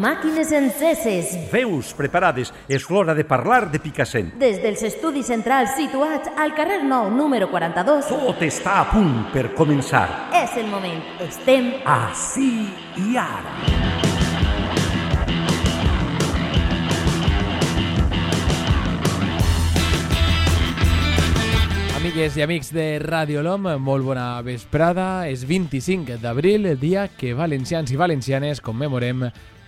Màquines enceses. Veus preparades. És l'hora de parlar de Picassent. Des dels estudis centrals situats al carrer Nou, número 42, Tot està a punt per començar. és el moment. Estem Així i ara. Amigues i amics de Radio LOM, molt bona vesprada. És 25 d'abril, el dia que valencians i valencianes commemorem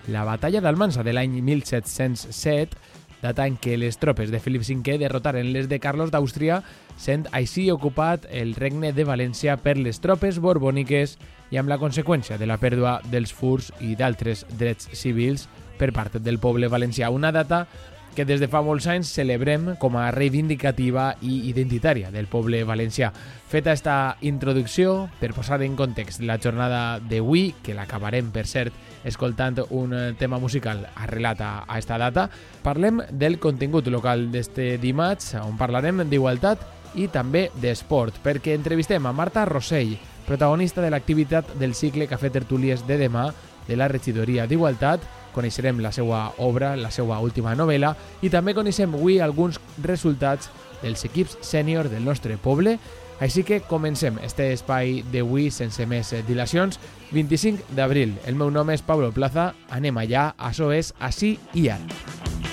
la batalla d'Almansa de l'any 1707, data en què les tropes de Felip V derrotaren les de Carlos d'Àustria, sent així ocupat el regne de València per les tropes borbòniques i amb la conseqüència de la pèrdua dels furs i d'altres drets civils per part del poble valencià. Una data que des de fa molts anys celebrem com a reivindicativa i identitària del poble valencià. Feta esta introducció, per posar en context la jornada d'avui, que l'acabarem, per cert, escoltant un tema musical arrelat a, esta data, parlem del contingut local d'este dimarts, on parlarem d'igualtat i també d'esport, perquè entrevistem a Marta Rossell, protagonista de l'activitat del cicle Cafè Tertúlies de demà de la regidoria d'Igualtat, coneixerem la seva obra, la seva última novel·la i també coneixem avui alguns resultats dels equips sènior del nostre poble. Així que comencem este espai d'avui sense més dilacions. 25 d'abril. El meu nom és Pablo Plaza. Anem allà. Això és Així i ara.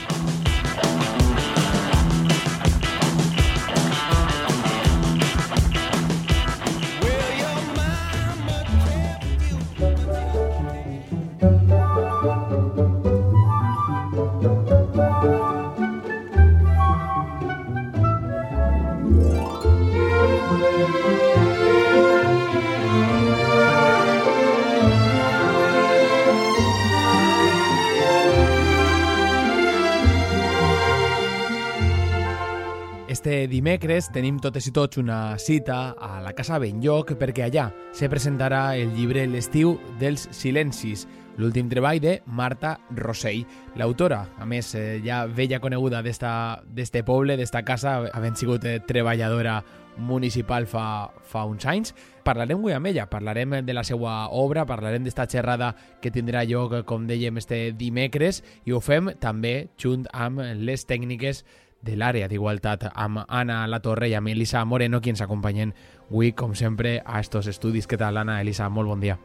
Dimecres tenim totes i tots una cita a la Casa Benlloc perquè allà se presentarà el llibre L'estiu dels silencis, l'últim treball de Marta Rossell, l'autora, a més eh, ja vella coneguda d'este poble, d'esta casa, havent sigut eh, treballadora municipal fa, fa uns anys. Parlarem avui amb ella, parlarem de la seva obra, parlarem d'esta xerrada que tindrà lloc, com dèiem, este dimecres, i ho fem també junt amb les tècniques de l'àrea d'igualtat amb Anna La Torre i amb Elisa Moreno, qui ens acompanyen avui, com sempre, a estos estudis. Què tal, Anna? Elisa, molt bon dia.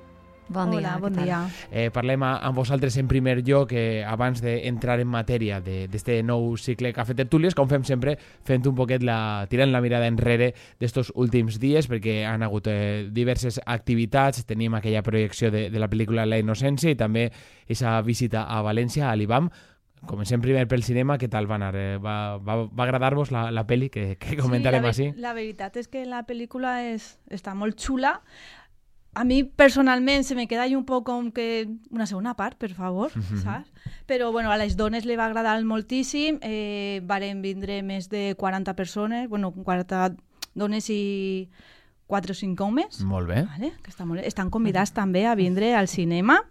Bon dia, Hola, bon dia. Eh, parlem amb vosaltres en primer lloc, eh, abans d'entrar en matèria d'este nou cicle Cafè Tertúlies, com fem sempre, fent un poquet la, tirant la mirada enrere d'estos últims dies, perquè han hagut eh, diverses activitats, tenim aquella projecció de, de la pel·lícula La Innocència i també aquesta visita a València, a l'IBAM. Comencem primer pel cinema, què tal va anar? Eh, va, va, va agradar-vos la, la pel·li que, que comentarem sí, la, així? La veritat és que la pel·lícula és, està molt xula. A mi, personalment, se me queda un poc com que una segona part, per favor, Mhm. saps? Però, bueno, a les dones li va agradar moltíssim. Eh, varen vindre més de 40 persones, bueno, 40 dones i 4 o 5 homes. Molt bé. Vale, que està molt bé. Estan convidats també a vindre al cinema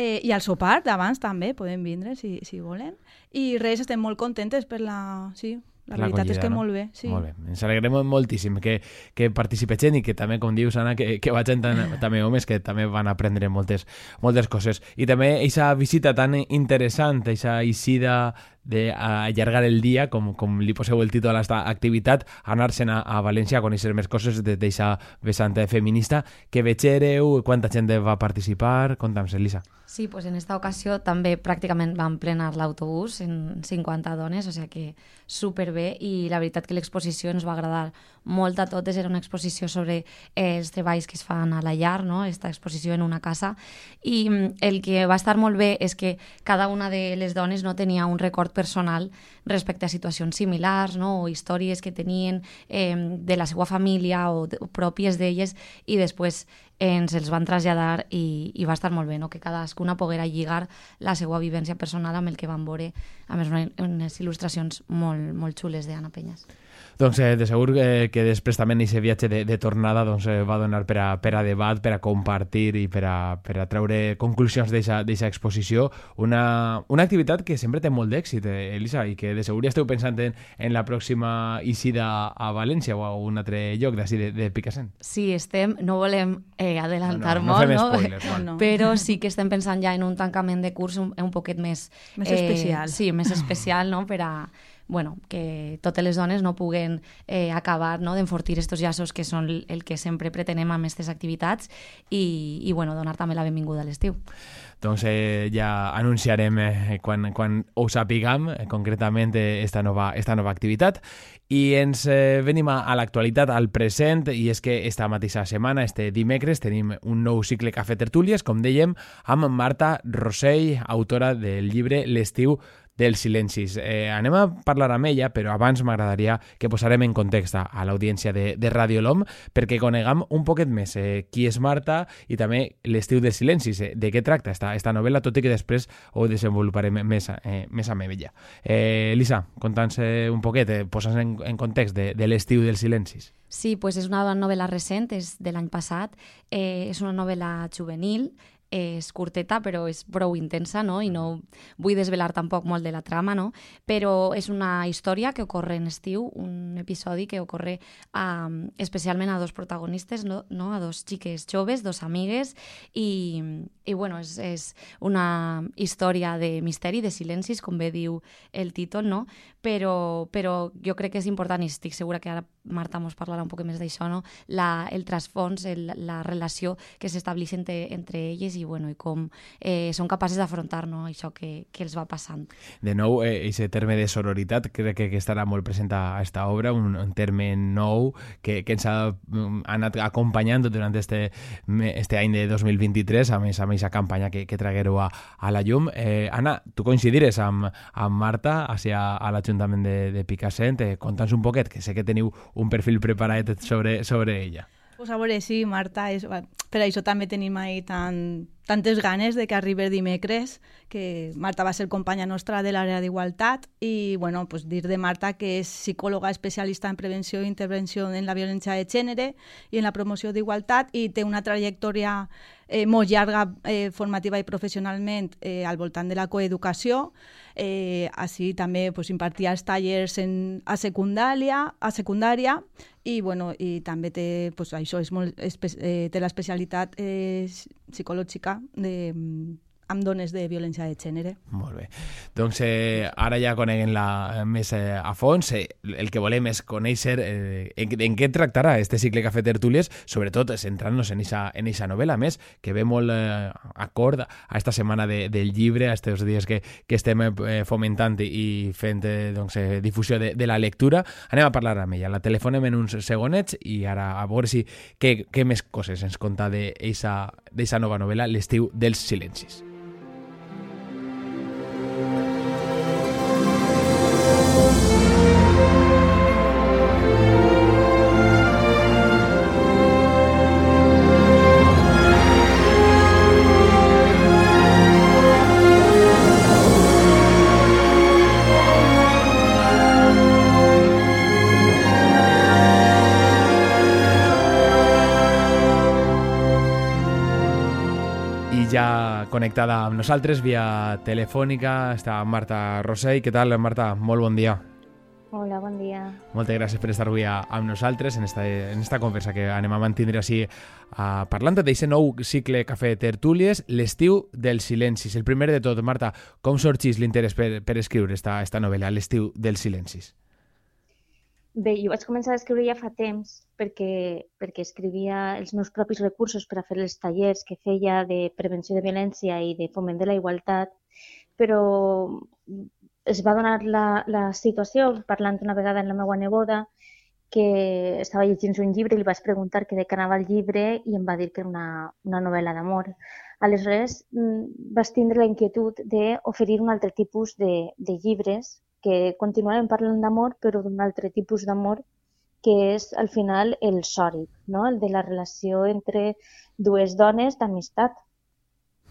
eh, i al sopar d'abans també, poden vindre si, si volen. I res, estem molt contentes per la... Sí, la, Per veritat és que no? molt bé. Sí. Molt bé, ens alegrem moltíssim que, que participe gent i que també, com dius, Anna, que, que vagin tan, també homes que també van aprendre moltes, moltes coses. I també aquesta visita tan interessant, aquesta eixida d'allargar el dia, com, com li poseu el títol a aquesta activitat, anar-se'n a, a València a conèixer més coses de- d'aquesta vessant feminista. Que vegereu, quanta gent va participar? Conta'ns, Elisa. Sí, pues en esta ocasió també pràcticament van plenar l'autobús en 50 dones, o sigui que superbé i la veritat que l'exposició ens va agradar molt a totes, era una exposició sobre eh, els treballs que es fan a la llar, no? esta exposició en una casa i mm, el que va estar molt bé és que cada una de les dones no tenia un record personal respecte a situacions similars no? o històries que tenien eh, de la seva família o, de, o pròpies d'elles i després ens els van traslladar i, i va estar molt bé, no? que cadascuna poguera lligar la seva vivència personal amb el que van veure, a més una- unes il·lustracions molt, molt xules d'Anna Penyes. Doncs eh, de segur que, que després també en aquest viatge de, de tornada doncs, eh, va donar per a, per a debat, per a compartir i per a, per a treure conclusions d'aquesta exposició. Una, una activitat que sempre té molt d'èxit, eh, Elisa, i que de segur ja esteu pensant en, en la pròxima eixida a València o a un altre lloc d'ací de, de Picassent. Sí, estem, no volem eh, eh, adelantar no, no, molt, no? spoilers, No, però sí que estem pensant ja en un tancament de curs un, un poquet més... Més especial. Sí, més especial, no?, per a bueno, que totes les dones no puguen eh, acabar no, d'enfortir estos llaços que són el que sempre pretenem amb aquestes activitats i, i bueno, donar també la benvinguda a l'estiu. Doncs eh, ja anunciarem eh, quan, quan ho sapiguem eh, concretament eh, esta, nova, esta nova activitat. I ens eh, venim a, a l'actualitat, al present, i és que esta mateixa setmana, este dimecres, tenim un nou cicle Cafè Tertúlies, com dèiem, amb Marta Rossell, autora del llibre L'estiu dels silencis. Eh, anem a parlar amb ella, però abans m'agradaria que posarem en context a, a l'audiència de, de Radio LOM perquè coneguem un poquet més eh, qui és Marta i també l'estiu dels silencis, eh, de què tracta esta, esta novel·la, tot i que després ho desenvoluparem més, eh, més amb ella. Eh, Elisa, conta'ns eh, un poquet, eh, posa'ns en, en context de, de l'estiu dels silencis. Sí, pues és una novel·la recent, és de l'any passat, eh, és una novel·la juvenil, és curteta però és prou intensa no? i no vull desvelar tampoc molt de la trama, no? però és una història que ocorre en estiu, un episodi que ocorre um, especialment a dos protagonistes, no? no? a dos xiques joves, dos amigues i, i bueno, és, és una història de misteri, de silencis, com bé diu el títol, no? però, però jo crec que és important i estic segura que ara Marta mos parlarà un poc més d'això, no? la, el trasfons, el, la relació que s'estableix entre, entre elles i, bueno, i com eh, són capaces d'afrontar no, això que, que els va passant. De nou, eh, aquest terme de sororitat crec que, que estarà molt present a aquesta obra, un, un terme nou que, que ens ha mm, anat acompanyant durant este, este any de 2023, a més amb aquesta campanya que, que traguereu a, a la llum. Eh, Anna, tu coincidires amb, amb Marta hacia, a l'Ajuntament de, de Picassent. Eh, Conta'ns un poquet, que sé que teniu un perfil preparat sobre, sobre ella. Pues a veure, sí, Marta, és, per això també tenim ahí tan, tantes ganes de que arribi dimecres, que Marta va ser companya nostra de l'àrea d'igualtat i, bueno, pues dir de Marta que és psicòloga especialista en prevenció i intervenció en la violència de gènere i en la promoció d'igualtat i té una trajectòria eh, molt llarga eh, formativa i professionalment eh, al voltant de la coeducació. Eh, així també pues, impartia els tallers en, a secundària, a secundària i, bueno, i també té, pues, això és molt, eh, té l'especialitat eh, psicològica de, amb dones de violència de gènere. Molt bé. Doncs eh, ara ja coneguem-la més eh, a fons. Eh, el que volem és conèixer eh, en, en què tractarà este cicle Cafè Tertúlies, sobretot centrant-nos en eixa, en novel·la, més, que ve molt eh, acord a esta setmana de, del llibre, a estos dies que, que estem eh, fomentant i fent eh, doncs, eh, difusió de, de la lectura. Anem a parlar amb ella. La telefonem en uns segonets i ara a veure si què, què més coses ens conta d'eixa nova novel·la, L'estiu dels silencis. Connectada amb nosaltres via telefònica està Marta Rossell. Què tal, Marta? Molt bon dia. Hola, bon dia. Moltes gràcies per estar avui amb nosaltres en esta, en esta conversa que anem a mantindre així uh, parlant d'aquest nou cicle Cafè Tertúlies, l'estiu dels silencis. El primer de tot, Marta, com sorgís l'interès per, per escriure esta, esta novel·la, l'estiu dels silencis? Bé, jo vaig començar a escriure ja fa temps perquè, perquè escrivia els meus propis recursos per a fer els tallers que feia de prevenció de violència i de foment de la igualtat, però es va donar la, la situació, parlant una vegada amb la meva neboda, que estava llegint un llibre i li vaig preguntar què de què anava el llibre i em va dir que era una, una novel·la d'amor. Aleshores, vaig tindre la inquietud d'oferir un altre tipus de, de llibres que continuarem parlant d'amor, però d'un altre tipus d'amor que és al final el sòric, no? el de la relació entre dues dones d'amistat.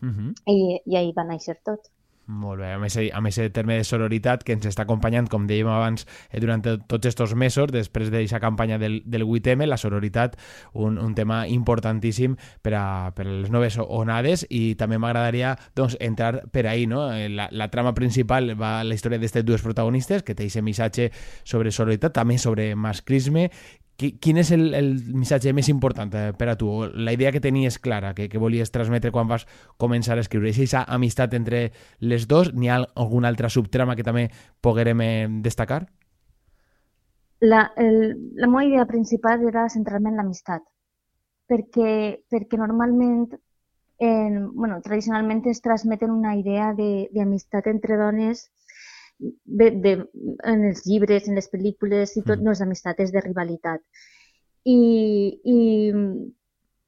Uh -huh. I, I ahir va néixer tot. Molt bé, amb aquest, amb aquest terme de sororitat que ens està acompanyant, com dèiem abans, eh, durant tots aquests mesos, després d'aquesta campanya del, del 8M, la sororitat, un, un tema importantíssim per a, per a les noves onades i també m'agradaria doncs, entrar per ahí, no? Eh, la, la trama principal va a la història d'aquestes dues protagonistes, que té aquest missatge sobre sororitat, també sobre masclisme, quin és el, el missatge més important eh, per a tu? La idea que tenies clara, que, que volies transmetre quan vas començar a escriure? És aquesta amistat entre les dos? N'hi ha alguna altra subtrama que també poguerem eh, destacar? La, el, la meva idea principal era centrar-me en l'amistat, perquè, perquè normalment, en, bueno, tradicionalment es transmeten una idea d'amistat entre dones de, de, en els llibres, en les pel·lícules i tot, mm. no és d'amistat, és de rivalitat. I, i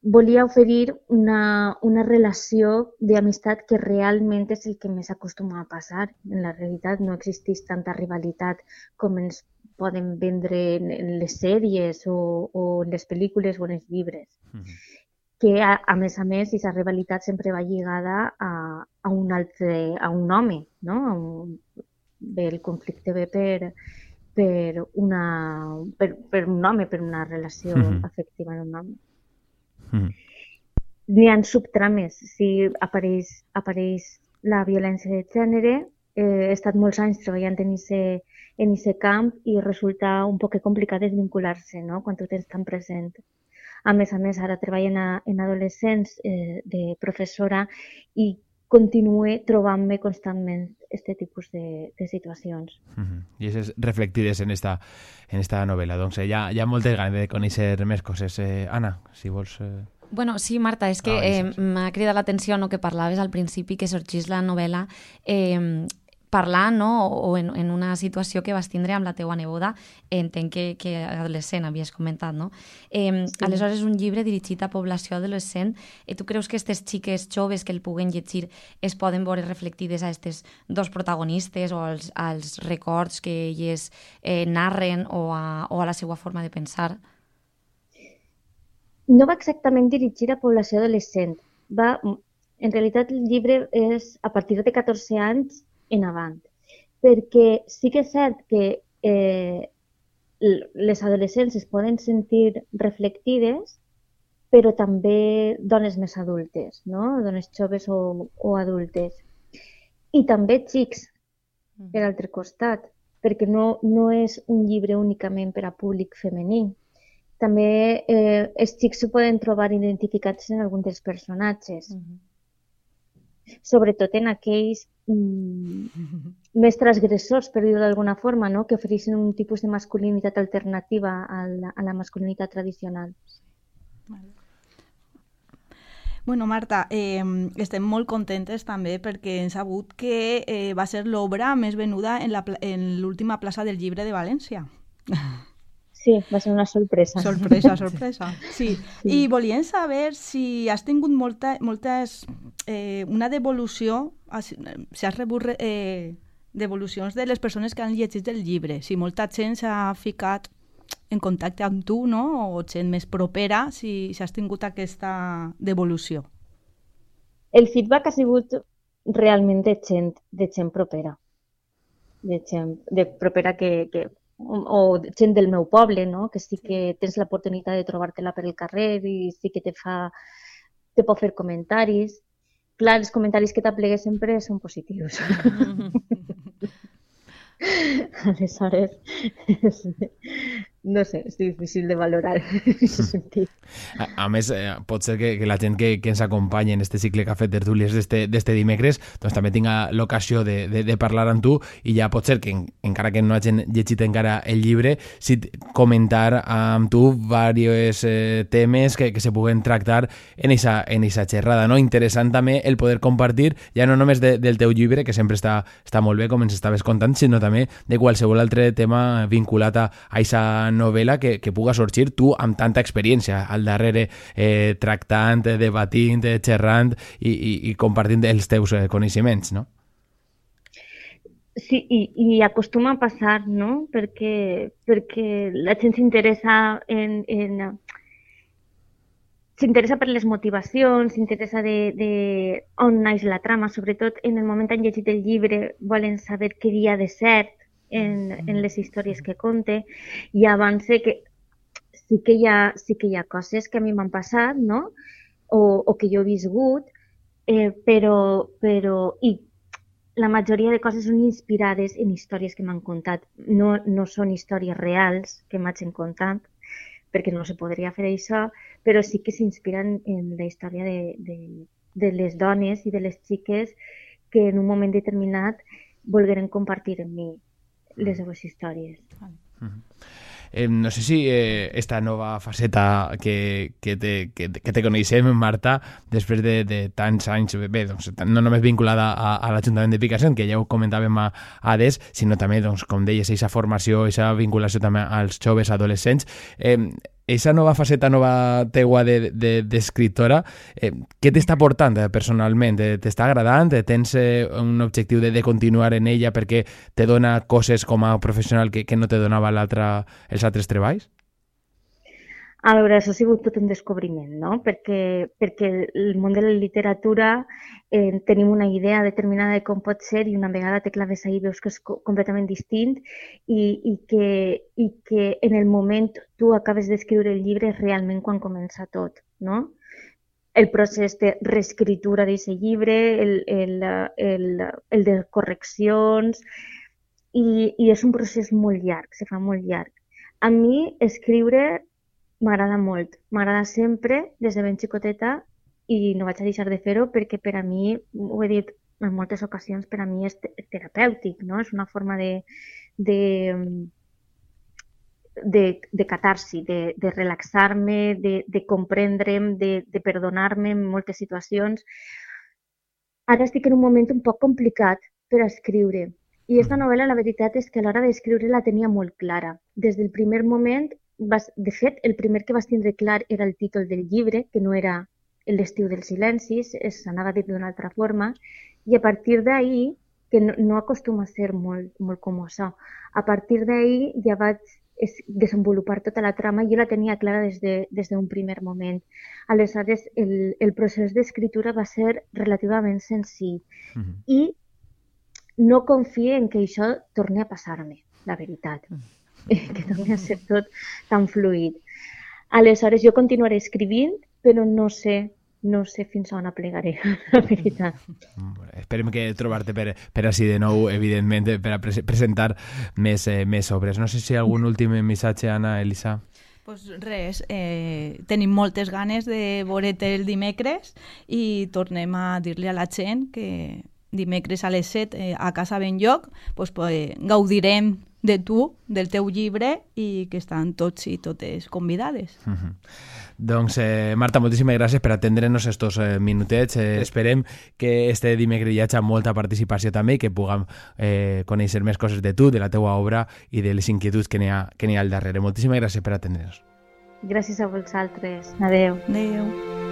volia oferir una, una relació d'amistat que realment és el que més acostuma a passar. En la realitat no existeix tanta rivalitat com ens poden vendre en les sèries o, o en les pel·lícules o en els llibres. Mm -hmm. que a, a més a més aquesta rivalitat sempre va lligada a, a un altre, a un home, no? a un, bé, el conflicte ve per, per, una, per, per un home, per una relació mm -hmm. afectiva en un home. Mm -hmm. N'hi ha subtrames. Si apareix, apareix la violència de gènere, eh, he estat molts anys treballant en ese, en aquest camp i resulta un poc complicat desvincular-se no? quan tu tens tan present. A més a més, ara treballo en, en adolescents eh, de professora i continue trobant-me constantment aquest tipus de, de situacions. Uh -huh. I és reflectides en esta, en esta novel·la. Doncs eh, hi ha, hi ha moltes ganes de conèixer més coses. Eh, Anna, si vols... Eh... Bueno, sí, Marta, és que ah, eh, m'ha cridat l'atenció no, que parlaves al principi que sorgís la novel·la eh, parlant no? o en, en una situació que vas tindre amb la teua neboda, entenc que, que adolescent, havies comentat, no? Eh, sí. Aleshores, un llibre dirigit a població adolescent, eh, tu creus que aquestes xiques joves que el puguen llegir es poden veure reflectides a aquestes dos protagonistes o als, als records que elles eh, narren o a, o a la seva forma de pensar? No va exactament dirigir a població adolescent. Va, en realitat, el llibre és a partir de 14 anys en avant. Perquè sí que és cert que eh, les adolescents es poden sentir reflectides, però també dones més adultes, no? dones joves o, o adultes. I també xics, mm. per altre costat, perquè no, no és un llibre únicament per a públic femení. També eh, els xics s'ho poden trobar identificats en algun dels personatges. Mm -hmm sobretot en aquells més transgressors, per dir-ho d'alguna forma, no? que ofereixen un tipus de masculinitat alternativa a la, a la masculinitat tradicional. Bueno, Marta, eh, estem molt contentes també perquè hem sabut que eh, va ser l'obra més venuda en l'última plaça del llibre de València. Sí, va ser una sorpresa. Sorpresa, sorpresa. Sí. sí. I volien saber si has tingut molta, moltes... Eh, una devolució, si has rebut eh, devolucions de les persones que han llegit el llibre, si molta gent s'ha ficat en contacte amb tu, no? o gent més propera, si, si has tingut aquesta devolució. El feedback ha sigut realment de gent, de gent propera, de gent de propera que, que o gent del meu poble, no? que sí que tens l'oportunitat de trobar-te-la per el carrer i sí que te fa te pot fer comentaris. Clar, els comentaris que t'aplegues sempre són positius. Aleshores, no sé, és difícil de valorar en aquest sentit. A, a més, eh, pot ser que, que la gent que, que ens acompanya en este cicle que ha fet tertúlies d'este dimecres doncs també tinga l'ocasió de, de, de parlar amb tu i ja pot ser que, en, encara que no hagin llegit encara el llibre, si comentar amb tu diversos eh, temes que, que se puguen tractar en esa, en esa xerrada. No? Interessant també el poder compartir ja no només de, del teu llibre, que sempre està, està molt bé, com ens estaves contant, sinó també de qualsevol altre tema vinculat a, a aquesta novel·la que, que puga sorgir tu amb tanta experiència al darrere eh, tractant, eh, debatint, eh, xerrant i, i, i compartint els teus eh, coneixements, no? Sí, i, i acostuma a passar, no? Perquè, perquè la gent s'interessa en, en s'interessa per les motivacions, s'interessa de, de on naix la trama, sobretot en el moment en llegit el llibre volen saber què dia de cert, en, en les històries que conte i avance que sí que hi ha, sí que hi ha coses que a mi m'han passat, no? O, o que jo he viscut, eh, però, però i la majoria de coses són inspirades en històries que m'han contat. No, no són històries reals que m'hagin contat, perquè no se podria fer això, però sí que s'inspiren en la història de, de, de les dones i de les xiques que en un moment determinat volgueren compartir amb mi les seues històries. Mm -hmm. Eh, no sé si eh, esta nova faceta que, que, te, que, que te coneixem, Marta, després de, de tants anys, bé, doncs, no només vinculada a, a l'Ajuntament de Picassent, que ja ho comentàvem a, a ADES, sinó també, doncs, com deies, aquesta formació, aquesta vinculació també als joves adolescents. Eh, esa nova faceta nova teua d'escriptora, de, de, eh, què t'està portant personalment? T'està agradant? Tens eh, un objectiu de, de continuar en ella perquè te dona coses com a professional que, que no te donava els altres treballs? A veure, això ha sigut tot un descobriment, no? Perquè, perquè el món de la literatura eh, tenim una idea determinada de com pot ser i una vegada te claves ahir veus que és completament distint i, i, que, i que en el moment tu acabes d'escriure el llibre realment quan comença tot, no? el procés de reescritura d'aquest llibre, el, el, el, el de correccions, i, i és un procés molt llarg, se fa molt llarg. A mi escriure m'agrada molt. M'agrada sempre, des de ben xicoteta, i no vaig a deixar de fer-ho perquè per a mi, ho he dit en moltes ocasions, per a mi és terapèutic, no? És una forma de, de, de, de catarsi, de, de relaxar-me, de, de comprendre'm, de, de perdonar-me en moltes situacions. Ara estic en un moment un poc complicat per escriure. I aquesta mm. novel·la, la veritat és que a l'hora d'escriure la tenia molt clara. Des del primer moment vas, de fet, el primer que vas tindre clar era el títol del llibre, que no era l'estiu dels silencis, s'anava dit d'una altra forma, i a partir d'ahir, que no, no acostuma a ser molt, molt com això, a partir d'ahir ja vaig desenvolupar tota la trama, jo la tenia clara des d'un de, des primer moment. Aleshores, el, el procés d'escriptura va ser relativament senzill mm -hmm. i no confio en que això torni a passar-me, la veritat. Mm -hmm. que torni a ser tot tan fluid. Aleshores, jo continuaré escrivint, però no sé no sé fins on aplegaré, la veritat. Esperem que trobar-te per, per així de nou, evidentment, per a pre presentar més, eh, més obres. No sé si algun últim missatge, Anna, Elisa? Pues res, eh, tenim moltes ganes de veure't el dimecres i tornem a dir-li a la gent que dimecres a les 7 eh, a Casa Benlloc pues, pues, gaudirem de tu, del teu llibre i que estan tots i totes convidades. Uh -huh. Doncs, eh, Marta, moltíssimes gràcies per atendre'ns estos eh, minutets. Eh, esperem que este dimecres hi hagi molta participació també i que puguem eh, conèixer més coses de tu, de la teua obra i de les inquietuds que n'hi ha, que ha al darrere. Moltíssimes gràcies per atendre'ns. Gràcies a vosaltres. Adeu. Adeu.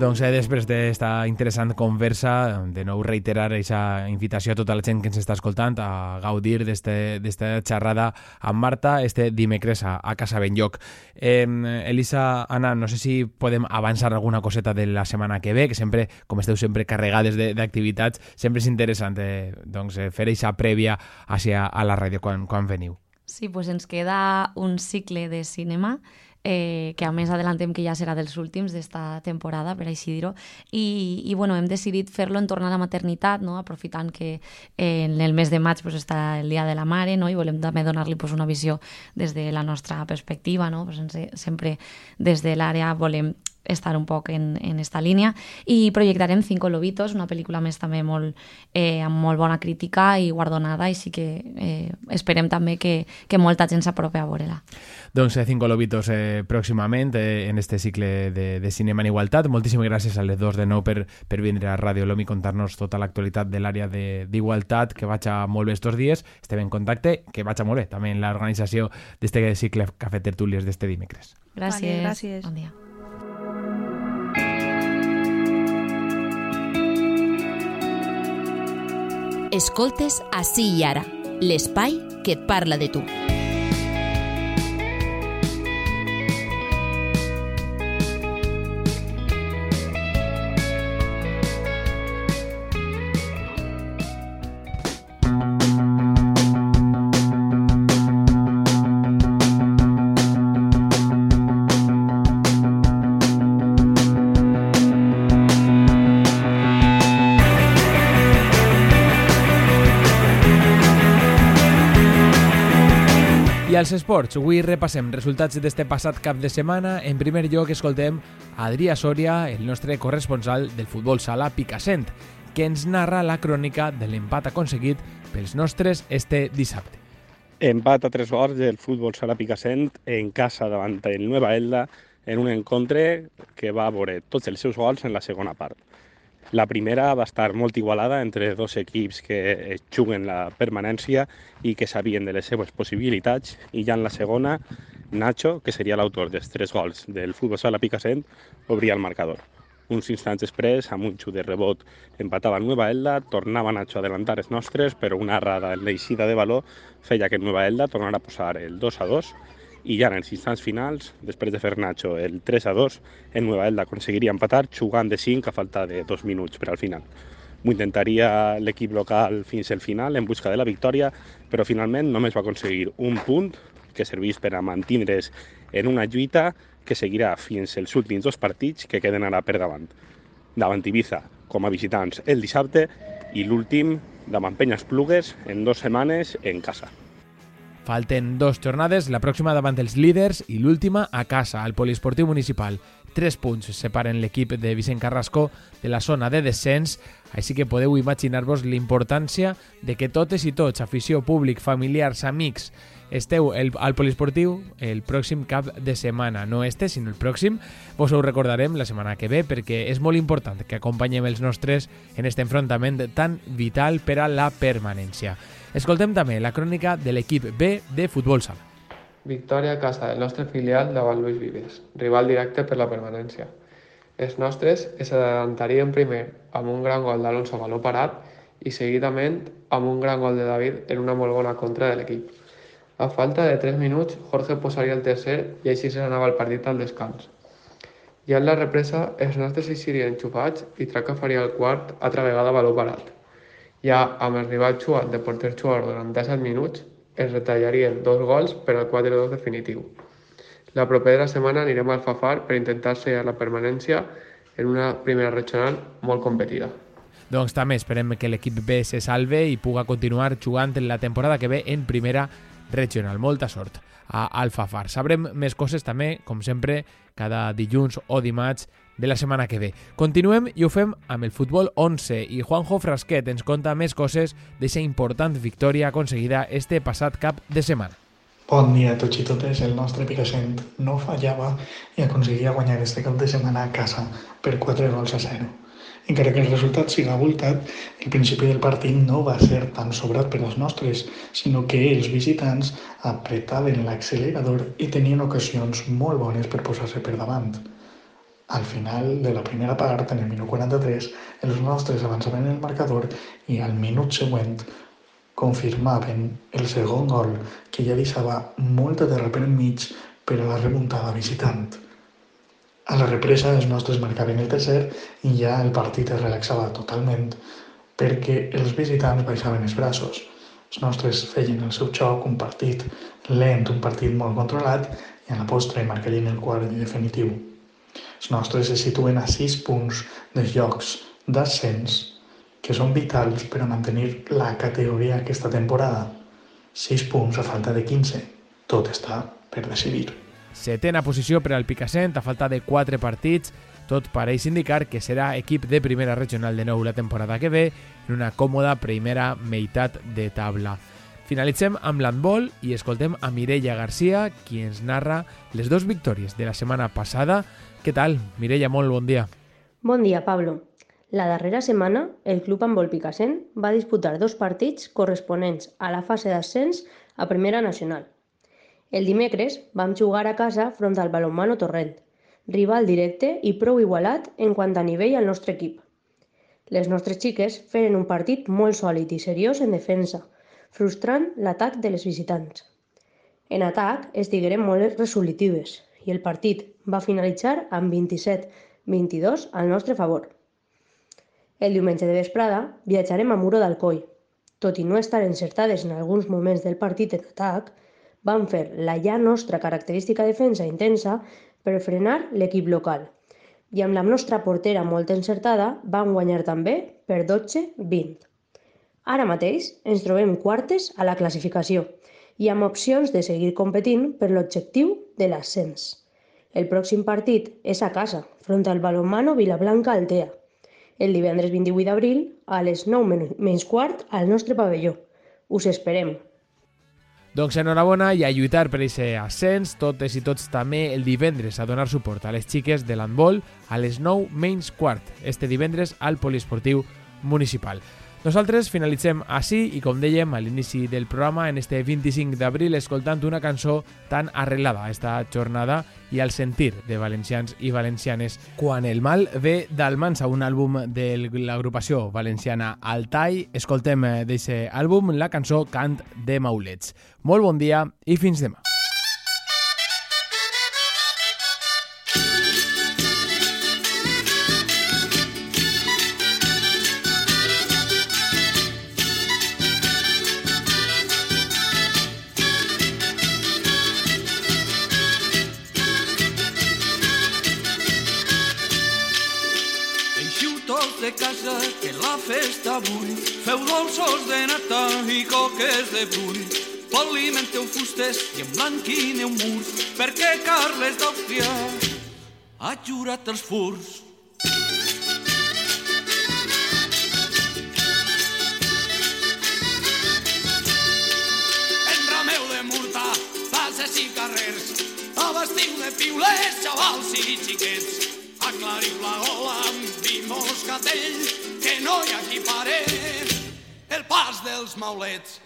Doncs eh, després d'esta interessant conversa, de nou reiterar aquesta invitació a tota la gent que ens està escoltant a gaudir d'esta xerrada amb Marta este dimecres a, a Casa Benlloc. Eh, Elisa, Anna, no sé si podem avançar alguna coseta de la setmana que ve, que sempre, com esteu sempre carregades d'activitats, sempre és interessant eh, doncs, eh, fer aquesta prèvia a la ràdio quan, quan veniu. Sí, pues ens queda un cicle de cinema eh, que a més adelantem que ja serà dels últims d'esta temporada, per així dir-ho, i, i bueno, hem decidit fer-lo en tornar a la maternitat, no? aprofitant que eh, en el mes de maig pues, està el Dia de la Mare, no? i volem també donar-li pues, una visió des de la nostra perspectiva, no? pues, sempre des de l'àrea volem estar un poc en, en esta línia i projectarem Cinco Lobitos, una pel·lícula més també molt, eh, amb molt bona crítica i guardonada i sí que eh, esperem també que, que molta gent s'apropi a veure-la. Doncs eh, Cinco Lobitos eh, pròximament eh, en este cicle de, de cinema en igualtat. Moltíssimes gràcies a les dos de nou per, per vindre a Radio Lom i contar-nos tota l'actualitat de l'àrea d'igualtat que vaig a molt bé estos dies. Estem en contacte, que vaig a molt bé també en l'organització d'este cicle Cafè Tertúlies d'este dimecres. Gràcies. Vale, gràcies. Bon dia. Escoltes Així i Ara, l'espai que et parla de tu. Esports, avui repassem resultats d'este passat cap de setmana. En primer lloc escoltem Adrià Sòria, el nostre corresponsal del futbol sala Picassent, que ens narra la crònica de l'empat aconseguit pels nostres este dissabte. Empat a tres gols del futbol sala Picassent en casa davant el Nueva Elda en un encontre que va veure tots els seus gols en la segona part. La primera va estar molt igualada entre dos equips que juguen la permanència i que sabien de les seves possibilitats i ja en la segona Nacho, que seria l'autor dels tres gols del futbol sala Picassent, obria el marcador. Uns instants després, amb un xut de rebot, empatava Nueva Elda, tornava Nacho a adelantar els nostres, però una errada en l'eixida de valor feia que Nueva Elda tornara a posar el 2 a 2 i ja en els instants finals, després de fer Nacho el 3 a 2, el Nueva Elda aconseguiria empatar jugant de 5 a falta de 2 minuts per al final. M'ho intentaria l'equip local fins al final en busca de la victòria, però finalment només va aconseguir un punt que serveix per a mantindre's en una lluita que seguirà fins els últims dos partits que queden ara per davant. Davant Ibiza, com a visitants, el dissabte, i l'últim davant Penyes Plugues en dues setmanes en casa. Falten dos jornades, la pròxima davant els líders i l'última a casa, al Poliesportiu Municipal. Tres punts separen l'equip de Vicent Carrasco de la zona de descens, així que podeu imaginar-vos l'importància de que totes i tots, afició, públic, familiars, amics, esteu el, al Poliesportiu el pròxim cap de setmana. No este, sinó el pròxim. Vos ho recordarem la setmana que ve perquè és molt important que acompanyem els nostres en aquest enfrontament tan vital per a la permanència. Escoltem també la crònica de l'equip B de Futbol Sala. Victòria a casa del nostre filial davant Luis Vives, rival directe per la permanència. Els nostres es adelantarien primer amb un gran gol d'Alonso Baló parat i seguidament amb un gran gol de David en una molt bona contra de l'equip. A falta de 3 minuts, Jorge posaria el tercer i així se n'anava el partit al descans. Ja en la represa, els nostres hi serien enxufats i Traca faria el quart altra vegada baló parat. Ja amb el rival xuat de porter xuat durant 17 minuts, es retallarien dos gols per al 4-2 definitiu. La propera setmana anirem al Fafar per intentar ser a la permanència en una primera regional molt competida. Doncs també esperem que l'equip B se salve i puga continuar jugant la temporada que ve en primera regional. Molta sort a Alfafar. Sabrem més coses també, com sempre, cada dilluns o dimarts de la setmana que ve. Continuem i ho fem amb el futbol 11 i Juanjo Frasquet ens conta més coses d'aquesta important victòria aconseguida este passat cap de setmana. Bon dia a tots i totes. El nostre Picassent no fallava i aconseguia guanyar este cap de setmana a casa per 4 gols a 0. Encara que el resultat siga voltat, el principi del partit no va ser tan sobrat per als nostres, sinó que els visitants apretaven l'accelerador i tenien ocasions molt bones per posar-se per davant. Al final de la primera part, en el minut 43, els nostres avançaven el marcador i al minut següent confirmaven el segon gol que ja deixava molta terra per enmig per a la remuntada visitant. A la represa els nostres marcaven el tercer i ja el partit es relaxava totalment perquè els visitants baixaven els braços. Els nostres feien el seu xoc, un partit lent, un partit molt controlat i a la postre marcarien el quart i definitiu. Els nostres se situen a 6 punts dels llocs d'ascens que són vitals per a mantenir la categoria aquesta temporada. 6 punts a falta de 15. Tot està per decidir. Setena posició per al Picassent a falta de 4 partits. Tot pareix indicar que serà equip de primera regional de nou la temporada que ve en una còmoda primera meitat de taula. Finalitzem amb l'handbol i escoltem a Mireia Garcia, qui ens narra les dues victòries de la setmana passada què tal? Mireia, molt bon dia. Bon dia, Pablo. La darrera setmana, el Club Handbol Picassent va disputar dos partits corresponents a la fase d'ascens a Primera Nacional. El dimecres vam jugar a casa front al Balonmano Torrent, rival directe i prou igualat en quant a nivell al nostre equip. Les nostres xiques feren un partit molt sòlid i seriós en defensa, frustrant l'atac de les visitants. En atac estigueren molt resolutives i el partit va finalitzar amb 27-22 al nostre favor. El diumenge de vesprada viatjarem a Muro d'Alcoi. Tot i no estar encertades en alguns moments del partit en atac, vam fer la ja nostra característica defensa intensa per frenar l'equip local. I amb la nostra portera molt encertada vam guanyar també per 12-20. Ara mateix ens trobem quartes a la classificació i amb opcions de seguir competint per l'objectiu de l'ascens. El pròxim partit és a casa, front al balonmano Vilablanca Altea, el divendres 28 d'abril a les 9 menys quart al nostre pavelló. Us esperem. Doncs enhorabona i a lluitar per aquest ascens, totes i tots també el divendres a donar suport a les xiques de l'handbol a les 9 menys quart, este divendres al poliesportiu municipal. Nosaltres finalitzem així i com dèiem a l'inici del programa en este 25 d'abril escoltant una cançó tan arreglada a esta jornada i al sentir de valencians i valencianes. Quan el mal ve d'Almansa, un àlbum de l'agrupació valenciana Altai, escoltem d'aquest àlbum la cançó Cant de Maulets. Molt bon dia i fins demà. Dolços de nata i coques de brull polimenteu fustes i emblanquineu murs perquè Carles d'Àustria ha jurat els furs? Enrameu de murta, bases i carrers. Abastiu de piulers, xavals i xiquets. Aclariu la gola amb vi moscatell, que no hi ha qui pare el pas dels maulets.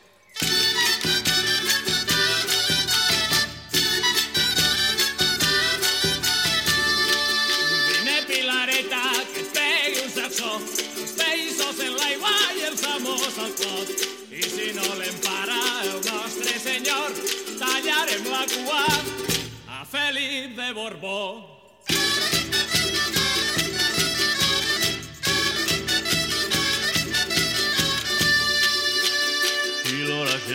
Vine Pilareta, que et pegui un sacsó, els peixos en l'aigua i els amors al clot. I si no l'empara el nostre senyor, tallarem la cua a Felip de Borbó.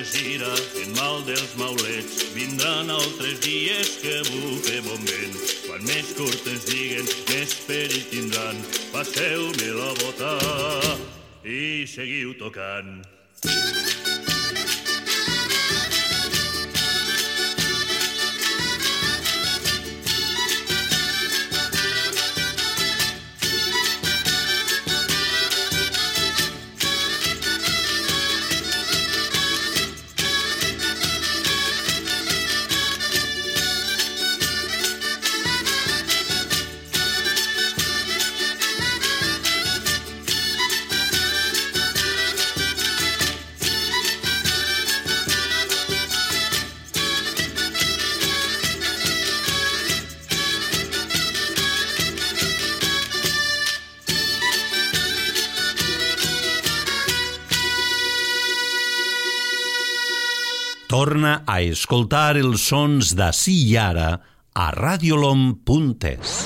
Se gira en mal dels maulets. Vindran altres dies que bufe bon vent. Quan més curtes diguen, més perill tindran. Passeu-me la bota i seguiu tocant. Torna a escoltar els sons d'ací i ara a radiolom.es.